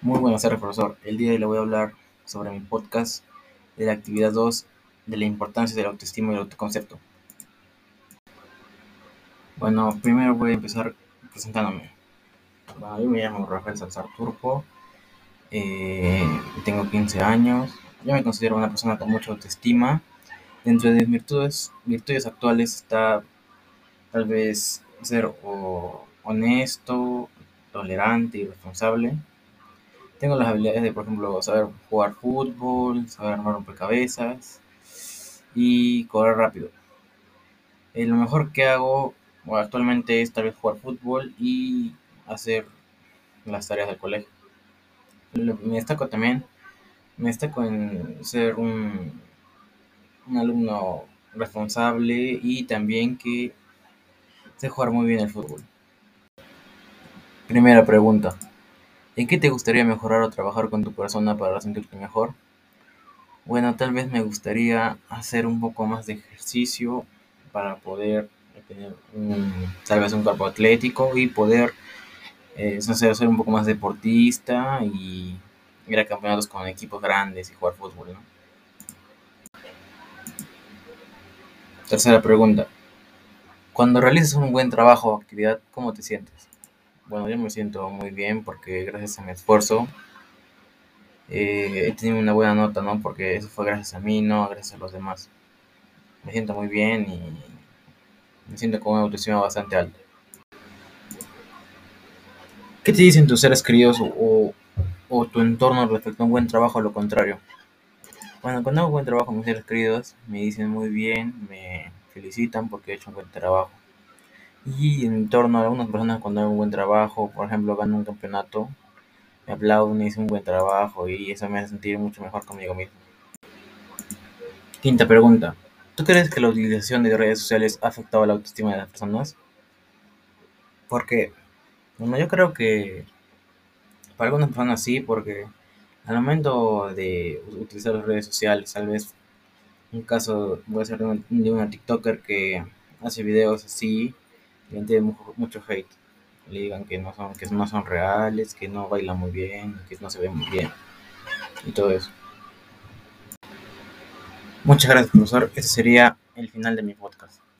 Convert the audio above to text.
Muy buenas tardes, profesor. El día de hoy le voy a hablar sobre mi podcast de la actividad 2 de la importancia del autoestima y el autoconcepto. Bueno, primero voy a empezar presentándome. Yo me llamo Rafael Salzar Turpo, eh, tengo 15 años, yo me considero una persona con mucha autoestima. Dentro de mis virtudes, virtudes actuales está tal vez ser honesto, tolerante y responsable tengo las habilidades de, por ejemplo, saber jugar fútbol, saber armar rompecabezas y correr rápido. Eh, lo mejor que hago actualmente es tal vez jugar fútbol y hacer las tareas del colegio. Me destaco también, me destaco en ser un, un alumno responsable y también que sé jugar muy bien el fútbol. Primera pregunta. ¿En qué te gustaría mejorar o trabajar con tu persona para sentirte mejor? Bueno, tal vez me gustaría hacer un poco más de ejercicio para poder tener un, tal vez un cuerpo atlético y poder eh, ser un poco más deportista y ir a campeonatos con equipos grandes y jugar fútbol. ¿no? Tercera pregunta. Cuando realizas un buen trabajo o actividad, ¿cómo te sientes? Bueno, yo me siento muy bien porque gracias a mi esfuerzo eh, he tenido una buena nota, ¿no? Porque eso fue gracias a mí, no gracias a los demás. Me siento muy bien y me siento con una autoestima bastante alta. ¿Qué te dicen tus seres queridos o, tu entorno respecto a un buen trabajo o lo contrario? Bueno, cuando hago buen trabajo, mis seres queridos me dicen muy bien, me felicitan porque he hecho un buen trabajo y en torno a algunas personas cuando hago un buen trabajo, por ejemplo, gano un campeonato, me aplauden, hice un buen trabajo y eso me hace sentir mucho mejor conmigo mismo. Quinta pregunta. ¿Tú crees que la utilización de redes sociales ha afectado la autoestima de las personas? Porque, bueno, yo creo que para algunas personas sí, porque al momento de utilizar las redes sociales, tal vez un caso voy a ser de una, de una TikToker que hace videos así le tiene mucho hate. Le digan que no son, que no son reales, que no bailan muy bien, que no se ven muy bien. Y todo eso. Muchas gracias, profesor. Ese sería el final de mi podcast.